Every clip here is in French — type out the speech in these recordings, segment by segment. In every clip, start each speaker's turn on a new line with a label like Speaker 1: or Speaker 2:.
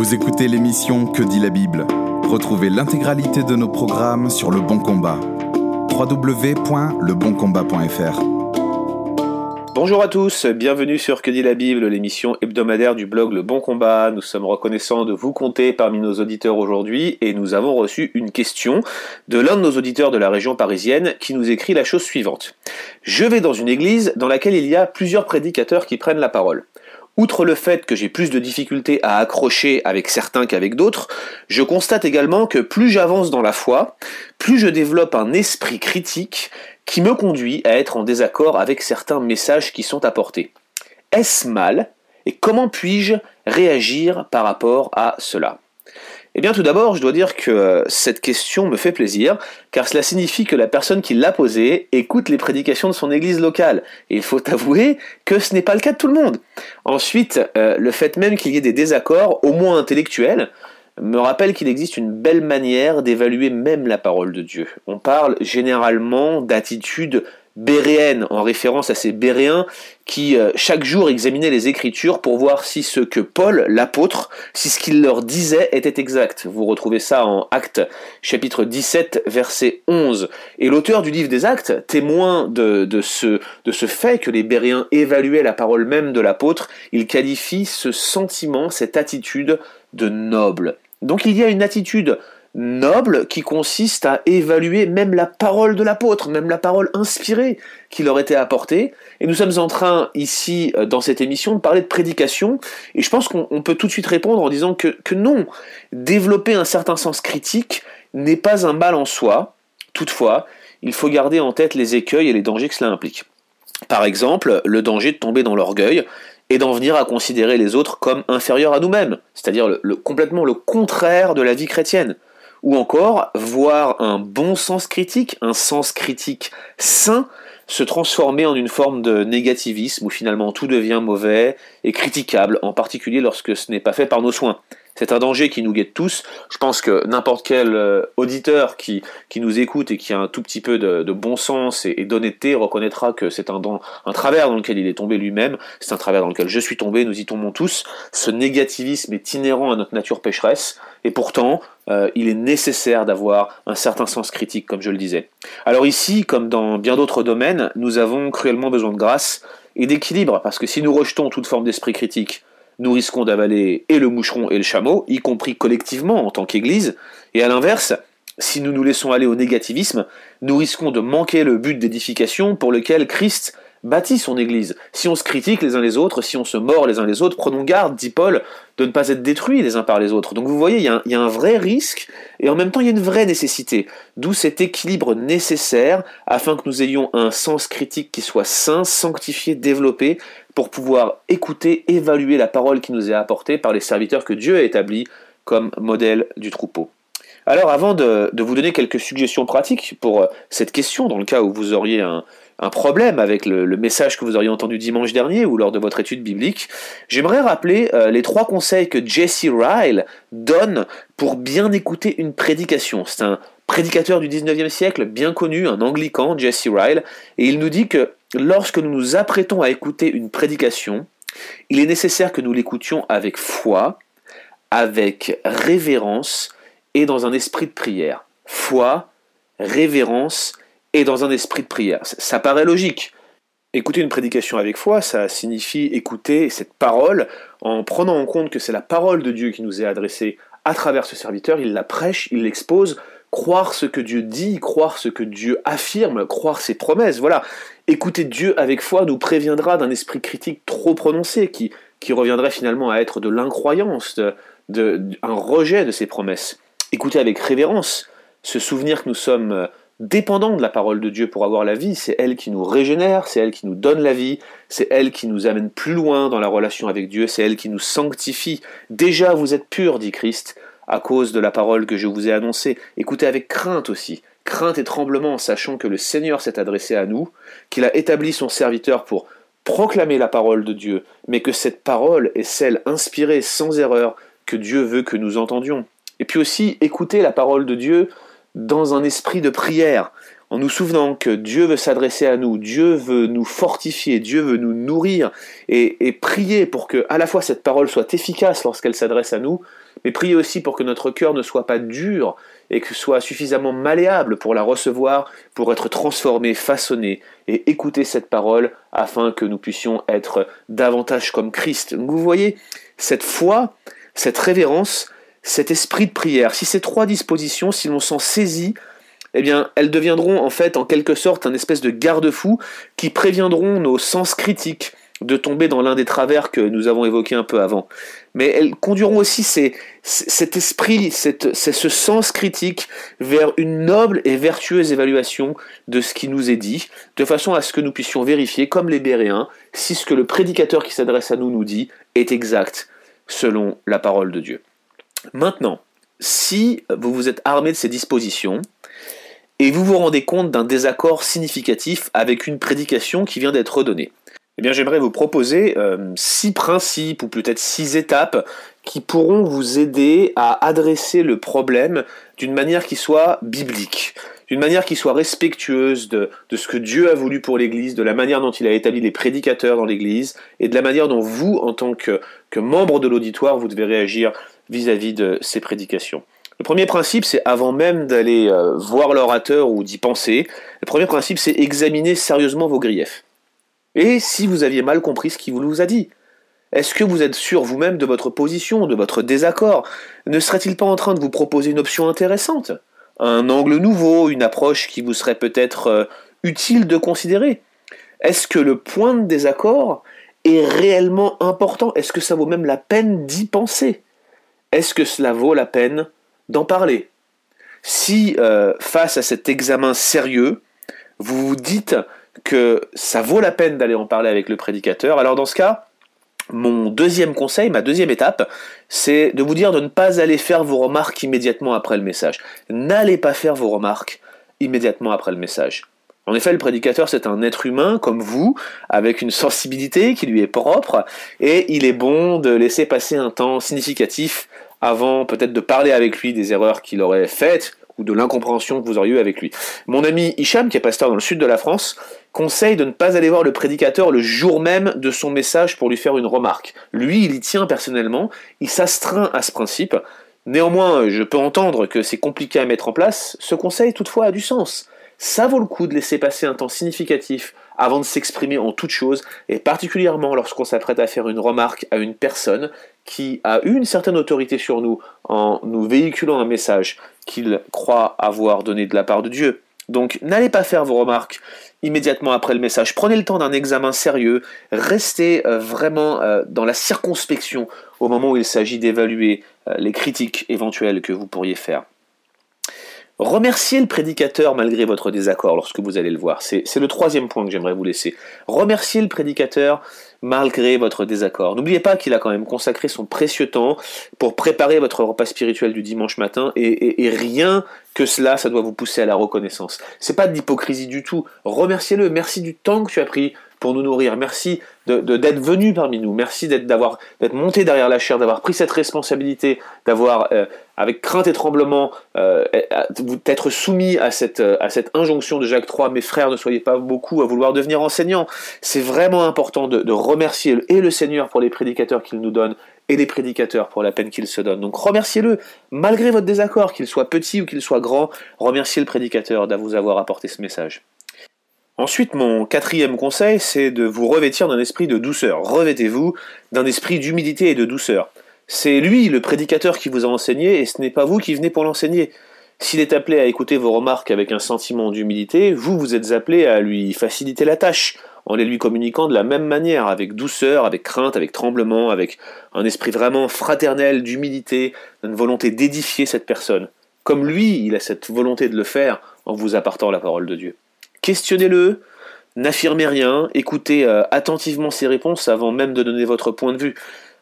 Speaker 1: Vous écoutez l'émission Que dit la Bible Retrouvez l'intégralité de nos programmes sur Le Bon Combat. www.leboncombat.fr
Speaker 2: Bonjour à tous, bienvenue sur Que dit la Bible, l'émission hebdomadaire du blog Le Bon Combat. Nous sommes reconnaissants de vous compter parmi nos auditeurs aujourd'hui et nous avons reçu une question de l'un de nos auditeurs de la région parisienne qui nous écrit la chose suivante. Je vais dans une église dans laquelle il y a plusieurs prédicateurs qui prennent la parole. Outre le fait que j'ai plus de difficultés à accrocher avec certains qu'avec d'autres, je constate également que plus j'avance dans la foi, plus je développe un esprit critique qui me conduit à être en désaccord avec certains messages qui sont apportés. Est-ce mal et comment puis-je réagir par rapport à cela? Eh bien tout d'abord, je dois dire que euh, cette question me fait plaisir, car cela signifie que la personne qui l'a posée écoute les prédications de son église locale. Et il faut avouer que ce n'est pas le cas de tout le monde. Ensuite, euh, le fait même qu'il y ait des désaccords, au moins intellectuels, me rappelle qu'il existe une belle manière d'évaluer même la parole de Dieu. On parle généralement d'attitudes béréenne, en référence à ces béréens qui euh, chaque jour examinaient les Écritures pour voir si ce que Paul, l'apôtre, si ce qu'il leur disait était exact. Vous retrouvez ça en Actes chapitre 17 verset 11. Et l'auteur du livre des Actes, témoin de, ce, de ce fait que les béréens évaluaient la parole même de l'apôtre, il qualifie ce sentiment, cette attitude de noble. Donc il y a une attitude noble qui consiste à évaluer même la parole de l'apôtre, même la parole inspirée qui leur était apportée. Et nous sommes en train ici, euh, dans cette émission, de parler de prédication. Et je pense qu'on peut tout de suite répondre en disant que, non, développer un certain sens critique n'est pas un mal en soi. Toutefois, il faut garder en tête les écueils et les dangers que cela implique. Par exemple, le danger de tomber dans l'orgueil et d'en venir à considérer les autres comme inférieurs à nous-mêmes, c'est-à-dire complètement le contraire de la vie chrétienne ou encore voir un bon sens critique, un sens critique sain, se transformer en une forme de négativisme où finalement tout devient mauvais et critiquable, en particulier lorsque ce n'est pas fait par nos soins. C'est un danger qui nous guette tous. Je pense que n'importe quel euh, auditeur qui, qui nous écoute et qui a un tout petit peu de, bon sens et, d'honnêteté reconnaîtra que c'est un, un travers dans lequel il est tombé lui-même, c'est un travers dans lequel je suis tombé, nous y tombons tous. Ce négativisme est inhérent à notre nature pécheresse, et pourtant, euh, il est nécessaire d'avoir un certain sens critique, comme je le disais. Alors ici, comme dans bien d'autres domaines, nous avons cruellement besoin de grâce et d'équilibre, parce que si nous rejetons toute forme d'esprit critique, nous risquons d'avaler et le moucheron et le chameau, y compris collectivement en tant qu'Église, et à l'inverse, si nous nous laissons aller au négativisme, nous risquons de manquer le but d'édification pour lequel Christ bâtit son Église. Si on se critique les uns les autres, si on se mord les uns les autres, prenons garde, dit Paul, de ne pas être détruits les uns par les autres. Donc vous voyez, il y, a un, vrai risque, et en même temps il y a une vraie nécessité. D'où cet équilibre nécessaire afin que nous ayons un sens critique qui soit sain, sanctifié, développé, pour pouvoir écouter, évaluer la parole qui nous est apportée par les serviteurs que Dieu a établis comme modèle du troupeau. Alors avant de, vous donner quelques suggestions pratiques pour cette question, dans le cas où vous auriez un, un problème avec le, message que vous auriez entendu dimanche dernier ou lors de votre étude biblique, j'aimerais rappeler euh, les trois conseils que Jesse Ryle donne pour bien écouter une prédication. C'est un prédicateur du 19e siècle bien connu, un anglican, Jesse Ryle, et il nous dit que lorsque nous nous apprêtons à écouter une prédication, il est nécessaire que nous l'écoutions avec foi, avec révérence et dans un esprit de prière. Foi, révérence et dans un esprit de prière. Ça paraît logique. Écouter une prédication avec foi, ça signifie écouter cette parole en prenant en compte que c'est la parole de Dieu qui nous est adressée à travers ce serviteur, il la prêche, il l'expose, croire ce que Dieu dit, croire ce que Dieu affirme, croire ses promesses, voilà. Écouter Dieu avec foi nous préviendra d'un esprit critique trop prononcé qui, reviendrait finalement à être de l'incroyance, de, un rejet de ses promesses. Écouter avec révérence, se souvenir que nous sommes dépendant de la parole de Dieu pour avoir la vie, c'est elle qui nous régénère, c'est elle qui nous donne la vie, c'est elle qui nous amène plus loin dans la relation avec Dieu, c'est elle qui nous sanctifie. Déjà vous êtes purs, dit Christ, à cause de la parole que je vous ai annoncée. Écoutez avec crainte aussi, crainte et tremblement, sachant que le Seigneur s'est adressé à nous, qu'il a établi son serviteur pour proclamer la parole de Dieu, mais que cette parole est celle inspirée sans erreur que Dieu veut que nous entendions. Et puis aussi écouter la parole de Dieu dans un esprit de prière, en nous souvenant que Dieu veut s'adresser à nous, Dieu veut nous fortifier, Dieu veut nous nourrir, et, prier pour que à la fois cette parole soit efficace lorsqu'elle s'adresse à nous, mais priez aussi pour que notre cœur ne soit pas dur et que soit suffisamment malléable pour la recevoir, pour être transformé, façonné et écouter cette parole afin que nous puissions être davantage comme Christ. vous voyez, cette foi, cette révérence, cet esprit de prière, si ces trois dispositions, si l'on s'en saisit, eh bien, elles deviendront en fait en quelque sorte un espèce de garde-fou qui préviendront nos sens critiques de tomber dans l'un des travers que nous avons évoqués un peu avant. Mais elles conduiront aussi cet esprit, ce sens critique vers une noble et vertueuse évaluation de ce qui nous est dit, de façon à ce que nous puissions vérifier, comme les Béréens, si ce que le prédicateur qui s'adresse à nous nous dit est exact selon la parole de Dieu. Maintenant, si vous vous êtes armé de ces dispositions, et vous vous rendez compte d'un désaccord significatif avec une prédication qui vient d'être redonnée. Eh j'aimerais vous proposer euh, six principes ou peut-être six étapes qui pourront vous aider à adresser le problème d'une manière qui soit biblique, d'une manière qui soit respectueuse de, ce que Dieu a voulu pour l'Église, de la manière dont il a établi les prédicateurs dans l'Église, et de la manière dont vous, en tant que, que membre de l'auditoire, vous devez réagir vis-à-vis de ces prédications. Le premier principe, c'est avant même d'aller euh, voir l'orateur ou d'y penser, le premier principe, c'est examiner sérieusement vos griefs. Et si vous aviez mal compris ce qu'il vous a dit Est-ce que vous êtes sûr vous-même de votre position, de votre désaccord? Ne serait-il pas en train de vous proposer une option intéressante? Un angle nouveau, une approche qui vous serait peut-être euh, utile de considérer. Est-ce que le point de désaccord est réellement important? Est-ce que ça vaut même la peine d'y penser? Est-ce que cela vaut la peine d'en parler? Si euh, face à cet examen sérieux, vous vous dites que ça vaut la peine d'aller en parler avec le prédicateur, alors dans ce cas, mon deuxième conseil, ma deuxième étape, c'est de vous dire de ne pas aller faire vos remarques immédiatement après le message. N'allez pas faire vos remarques immédiatement après le message. En effet, le prédicateur, c'est un être humain comme vous, avec une sensibilité qui lui est propre, et il est bon de laisser passer un temps significatif avant peut-être de parler avec lui des erreurs qu'il aurait faites ou de l'incompréhension que vous auriez eu avec lui. Mon ami Hicham, qui est pasteur dans le sud de la France, conseille de ne pas aller voir le prédicateur le jour même de son message pour lui faire une remarque. Lui, il y tient personnellement, il s'astreint à ce principe. Néanmoins, je peux entendre que c'est compliqué à mettre en place, ce conseil toutefois a du sens. Ça vaut le coup de laisser passer un temps significatif avant de s'exprimer en toute chose, et particulièrement lorsqu'on s'apprête à faire une remarque à une personne qui a eu une certaine autorité sur nous en nous véhiculant un message qu'il croit avoir donné de la part de Dieu. Donc n'allez pas faire vos remarques immédiatement après le message. Prenez le temps d'un examen sérieux. Restez euh, vraiment euh, dans la circonspection au moment où il s'agit d'évaluer euh, les critiques éventuelles que vous pourriez faire. Remerciez le prédicateur malgré votre désaccord lorsque vous allez le voir. C'est le troisième point que j'aimerais vous laisser. Remerciez le prédicateur malgré votre désaccord. N'oubliez pas qu'il a quand même consacré son précieux temps pour préparer votre repas spirituel du dimanche matin et, rien que cela, ça doit vous pousser à la reconnaissance. C'est pas de l'hypocrisie du tout. Remerciez-le. Merci du temps que tu as pris pour nous nourrir. Merci d'être de, venu parmi nous. Merci d'être monté derrière la chair, d'avoir pris cette responsabilité, d'avoir euh, avec crainte et tremblement euh, d'être soumis à cette à cette injonction de Jacques III. Mes frères, ne soyez pas beaucoup à vouloir devenir enseignants. C'est vraiment important de, remercier le Seigneur pour les prédicateurs qu'il nous donne et les prédicateurs pour la peine qu'ils se donnent. Donc remerciez-le, malgré votre désaccord, qu'il soit petit ou qu'il soit grand, remerciez le prédicateur d'avoir apporté ce message. Ensuite, mon quatrième conseil, c'est de vous revêtir d'un esprit de douceur. Revêtez-vous d'un esprit d'humilité et de douceur. C'est lui, le prédicateur, qui vous a enseigné, et ce n'est pas vous qui venez pour l'enseigner. S'il est appelé à écouter vos remarques avec un sentiment d'humilité, vous, vous êtes appelé à lui faciliter la tâche, en les lui communiquant de la même manière, avec douceur, avec crainte, avec tremblement, avec un esprit vraiment fraternel, d'humilité, une volonté d'édifier cette personne. Comme lui, il a cette volonté de le faire en vous apportant la parole de Dieu questionnez-le, n'affirmez rien, écoutez euh, attentivement ses réponses avant même de donner votre point de vue.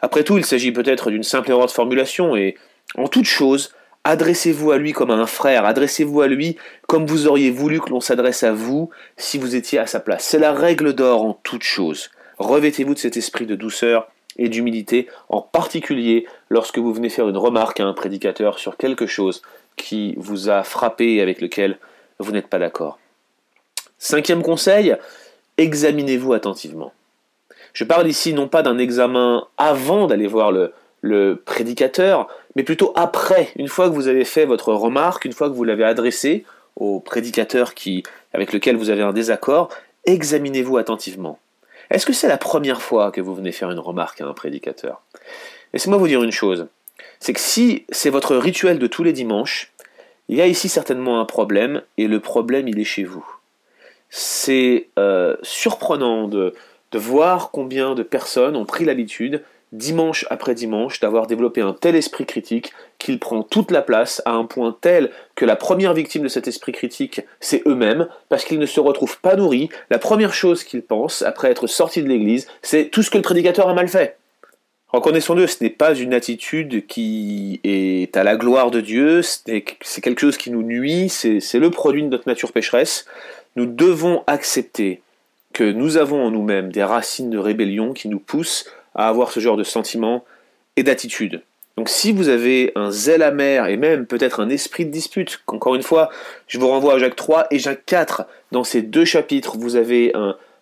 Speaker 2: Après tout, il s'agit peut-être d'une simple erreur de formulation, et en toute chose, adressez-vous à lui comme à un frère, adressez-vous à lui comme vous auriez voulu que l'on s'adresse à vous si vous étiez à sa place. C'est la règle d'or en toute chose. Revêtez-vous de cet esprit de douceur et d'humilité, en particulier lorsque vous venez faire une remarque à un prédicateur sur quelque chose qui vous a frappé et avec lequel vous n'êtes pas d'accord. Cinquième conseil, examinez-vous attentivement. Je parle ici non pas d'un examen avant d'aller voir le, prédicateur, mais plutôt après, une fois que vous avez fait votre remarque, une fois que vous l'avez adressée au prédicateur qui, avec lequel vous avez un désaccord, examinez-vous attentivement. Est-ce que c'est la première fois que vous venez faire une remarque à un prédicateur? Laissez-moi vous dire une chose, c'est que si c'est votre rituel de tous les dimanches, il y a ici certainement un problème, et le problème il est chez vous. C'est euh, surprenant de, de voir combien de personnes ont pris l'habitude dimanche après dimanche, d'avoir développé un tel esprit critique qu'il prend toute la place à un point tel que la première victime de cet esprit critique, c'est eux-mêmes, parce qu'ils ne se retrouvent pas nourris. La première chose qu'ils pensent, après être sortis de l'église, c'est tout ce que le prédicateur a mal fait. Reconnaissons-le, ce n'est pas une attitude qui est à la gloire de Dieu, c'est quelque chose qui nous nuit, c'est le produit de notre nature pécheresse. Nous devons accepter que nous avons en nous-mêmes des racines de rébellion qui nous poussent à avoir ce genre de sentiments et d'attitude. Donc si vous avez un zèle amer et même peut-être un esprit de dispute, encore une fois, je vous renvoie à Jacques 3 et Jacques 4, dans ces deux chapitres, vous avez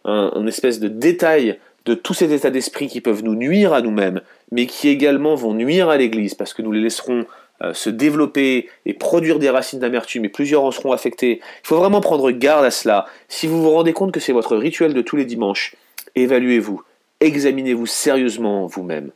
Speaker 2: un, espèce de détail de tous ces états d'esprit qui peuvent nous nuire à nous-mêmes, mais qui également vont nuire à l'Église, parce que nous les laisserons se développer et produire des racines d'amertume, et plusieurs en seront affectés. Il faut vraiment prendre garde à cela. Si vous vous rendez compte que c'est votre rituel de tous les dimanches, évaluez-vous examinez-vous sérieusement vous-même.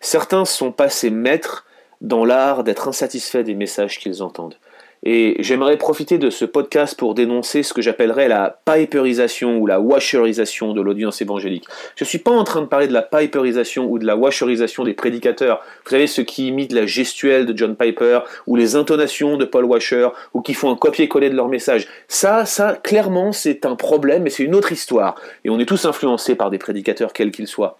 Speaker 2: Certains sont passés maîtres dans l'art d'être insatisfaits des messages qu'ils entendent. Et j'aimerais profiter de ce podcast pour dénoncer ce que j'appellerais la piperisation ou la washerisation de l'audience évangélique. Je ne suis pas en train de parler de la piperisation ou de la washerisation des prédicateurs. Vous savez, ceux qui imitent la gestuelle de John Piper ou les intonations de Paul Washer ou qui font un copier-coller de leur message. Ça, ça, clairement, c'est un problème mais c'est une autre histoire. Et on est tous influencés par des prédicateurs quels qu'ils soient.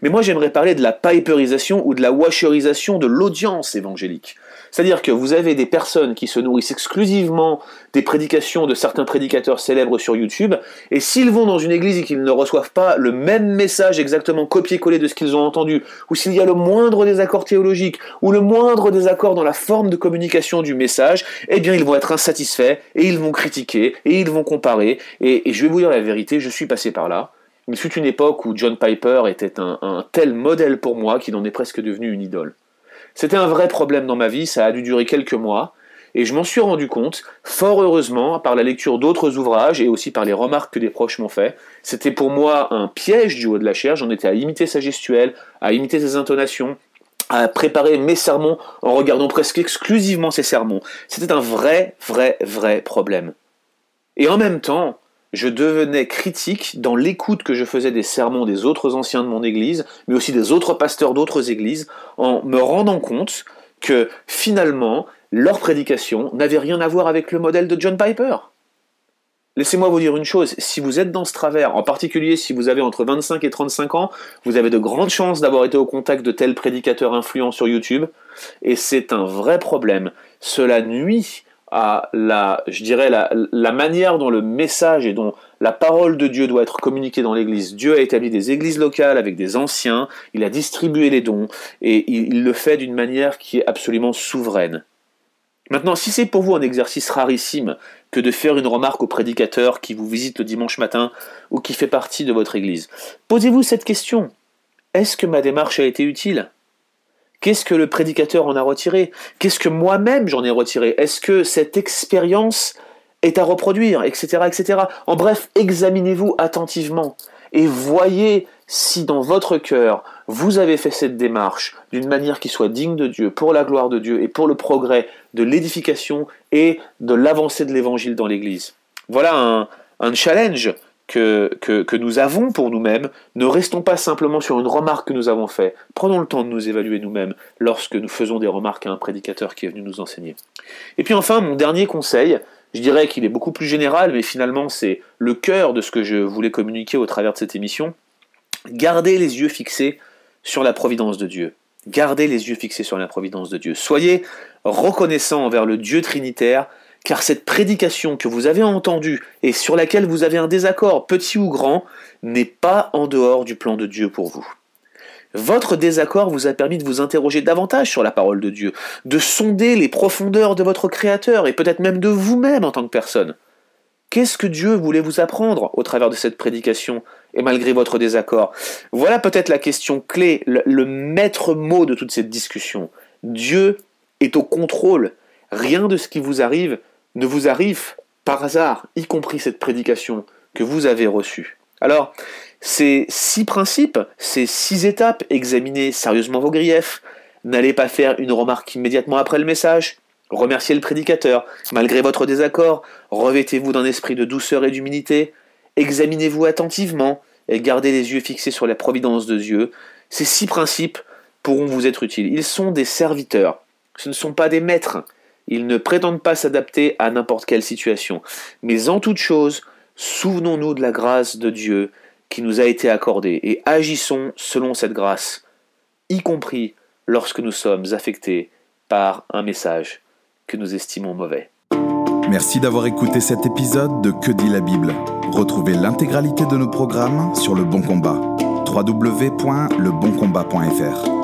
Speaker 2: Mais moi, j'aimerais parler de la piperisation ou de la washerisation de l'audience évangélique. C'est-à-dire que vous avez des personnes qui se nourrissent exclusivement des prédications de certains prédicateurs célèbres sur YouTube, et s'ils vont dans une église et qu'ils ne reçoivent pas le même message exactement copié-collé de ce qu'ils ont entendu, ou s'il y a le moindre désaccord théologique, ou le moindre désaccord dans la forme de communication du message, eh bien ils vont être insatisfaits, et ils vont critiquer, et ils vont comparer, et, je vais vous dire la vérité, je suis passé par là. Il fut une époque où John Piper était un tel modèle pour moi qu'il en est presque devenu une idole. C'était un vrai problème dans ma vie, ça a dû durer quelques mois, et je m'en suis rendu compte, fort heureusement, par la lecture d'autres ouvrages et aussi par les remarques que des proches m'ont fait. C'était pour moi un piège du haut de la chair, j'en étais à imiter sa gestuelle, à imiter ses intonations, à préparer mes sermons en regardant presque exclusivement ses sermons. C'était un vrai, vrai, vrai problème. Et en même temps, je devenais critique dans l'écoute que je faisais des sermons des autres anciens de mon église, mais aussi des autres pasteurs d'autres églises, en me rendant compte que finalement, leur prédication n'avait rien à voir avec le modèle de John Piper. Laissez-moi vous dire une chose, si vous êtes dans ce travers, en particulier si vous avez entre 25 et 35 ans, vous avez de grandes chances d'avoir été au contact de tels prédicateurs influents sur YouTube, et c'est un vrai problème. Cela nuit à la, manière dont le message et dont la parole de Dieu doit être communiquée dans l'Église. Dieu a établi des églises locales avec des anciens, il a distribué les dons, et il, le fait d'une manière qui est absolument souveraine. Maintenant, si c'est pour vous un exercice rarissime que de faire une remarque au prédicateur qui vous visite le dimanche matin ou qui fait partie de votre Église, posez-vous cette question. Est-ce que ma démarche a été utile? Qu'est-ce que le prédicateur en a retiré? Qu'est-ce que moi-même j'en ai retiré? Est-ce que cette expérience est à reproduire? Etc. etc. En bref, examinez-vous attentivement et voyez si dans votre cœur vous avez fait cette démarche d'une manière qui soit digne de Dieu, pour la gloire de Dieu et pour le progrès de l'édification et de l'avancée de l'évangile dans l'Église. Voilà un, un challenge que, nous avons pour nous-mêmes, ne restons pas simplement sur une remarque que nous avons faite. Prenons le temps de nous évaluer nous-mêmes lorsque nous faisons des remarques à un prédicateur qui est venu nous enseigner. Et puis enfin, mon dernier conseil, je dirais qu'il est beaucoup plus général, mais finalement c'est le cœur de ce que je voulais communiquer au travers de cette émission. Gardez les yeux fixés sur la providence de Dieu. Gardez les yeux fixés sur la providence de Dieu. Soyez reconnaissants envers le Dieu trinitaire car cette prédication que vous avez entendue et sur laquelle vous avez un désaccord, petit ou grand, n'est pas en dehors du plan de Dieu pour vous. Votre désaccord vous a permis de vous interroger davantage sur la parole de Dieu, de sonder les profondeurs de votre Créateur et peut-être même de vous-même en tant que personne. Qu'est-ce que Dieu voulait vous apprendre au travers de cette prédication et malgré votre désaccord? Voilà peut-être la question clé, le, maître mot de toute cette discussion. Dieu est au contrôle. Rien de ce qui vous arrive ne vous arrive par hasard, y compris cette prédication que vous avez reçue. Alors, ces six principes, ces six étapes, examinez sérieusement vos griefs, n'allez pas faire une remarque immédiatement après le message, remerciez le prédicateur, malgré votre désaccord, revêtez-vous d'un esprit de douceur et d'humilité, examinez-vous attentivement et gardez les yeux fixés sur la providence de Dieu. Ces six principes pourront vous être utiles. Ils sont des serviteurs, ce ne sont pas des maîtres. Ils ne prétendent pas s'adapter à n'importe quelle situation. Mais en toute chose, souvenons-nous de la grâce de Dieu qui nous a été accordée et agissons selon cette grâce, y compris lorsque nous sommes affectés par un message que nous estimons mauvais.
Speaker 1: Merci d'avoir écouté cet épisode de Que dit la Bible. Retrouvez l'intégralité de nos programmes sur Le Bon Combat. www.leboncombat.fr